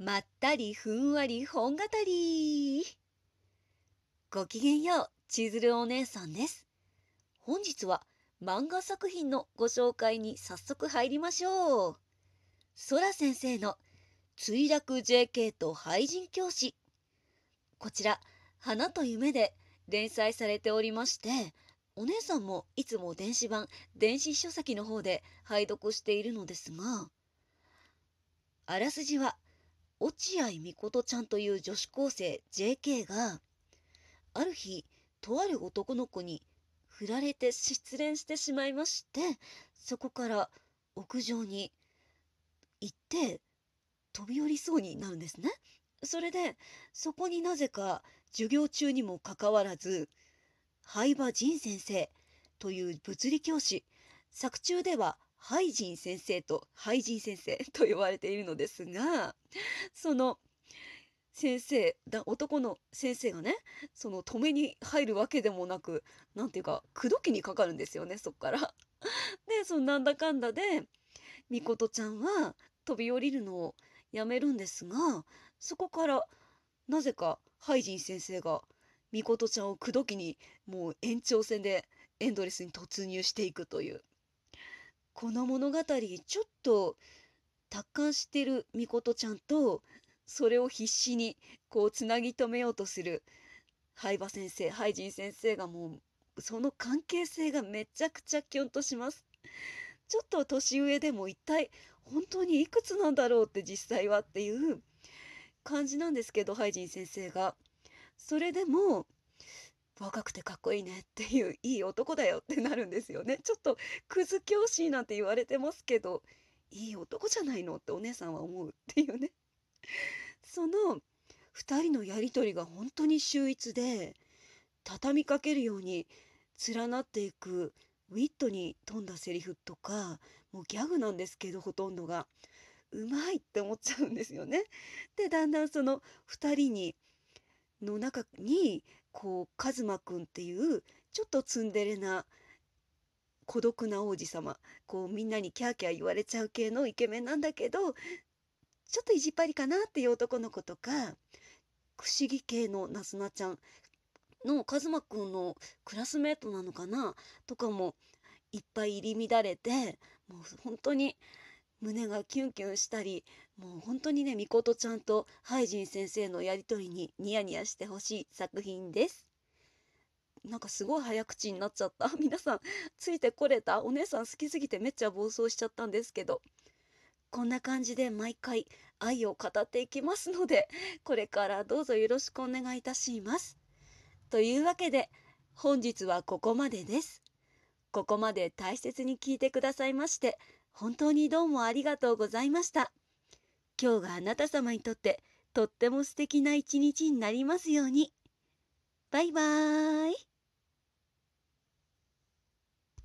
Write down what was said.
まったりふんわり本語り。ごきげんよう、千鶴お姉さんです。本日は漫画作品のご紹介に早速入りましょう。ソラ先生の墜落 JK と廃人教師。こちら、花と夢で連載されておりまして、お姉さんもいつも電子版、電子書籍の方で拝読しているのですが、あらすじは、落合みことちゃんという女子高生 JK が、ある日、とある男の子に振られて失恋してしまいまして、そこから屋上に行って飛び降りそうになるんですね。それで、そこになぜか授業中にもかかわらず、灰場仁先生という物理教師、作中ではハイジン先生とハイジン先生 と呼ばれているのですが、その先生、だ男の先生がね、その止めに入るわけでもなく、なんていうか、口説きにかかるんですよね、そっから。で、そのなんだかんだで、みことちゃんは飛び降りるのをやめるんですが、そこからなぜかハイジン先生がみことちゃんを口説きにもう延長戦でエンドレスに突入していくという。この物語ちょっと達観してるみことちゃんとそれを必死にこうつなぎ止めようとする灰場先生ハイジン先生がもうその関係性がめちゃくちゃキュンとします。ちょっと年上でも一体本当にいくつなんだろうって実際はっていう感じなんですけどハイジン先生が。それでも若くてかっこいいねっていういい男だよってなるんですよね。ちょっとクズ教師なんて言われてますけどいい男じゃないのってお姉さんは思うっていうね。その2人のやり取りが本当に秀逸で畳みかけるように連なっていくウィットに富んだセリフとかもうギャグなんですけどほとんどがうまいって思っちゃうんですよね。でだんだんその2人にの中にこうカズマくんっていうちょっとツンデレな孤独な王子様こうみんなにキャーキャー言われちゃう系のイケメンなんだけどちょっと意地っ張りかなっていう男の子とか不思議系のなすなちゃんのカズマくんのクラスメートなのかなとかもいっぱい入り乱れてもう本当に胸がキュンキュンしたりもう本当にねみことちゃんとハイジン先生のやり取りにニヤニヤしてほしい作品です。なんかすごい早口になっちゃった。皆さんついてこれた？お姉さん好きすぎてめっちゃ暴走しちゃったんですけど。こんな感じで毎回愛を語っていきますので、これからどうぞよろしくお願いいたします。というわけで、本日はここまでです。ここまで大切に聞いてくださいまして、本当にどうもありがとうございました。今日があなた様にとってとっても素敵な一日になりますように。バイバーイ。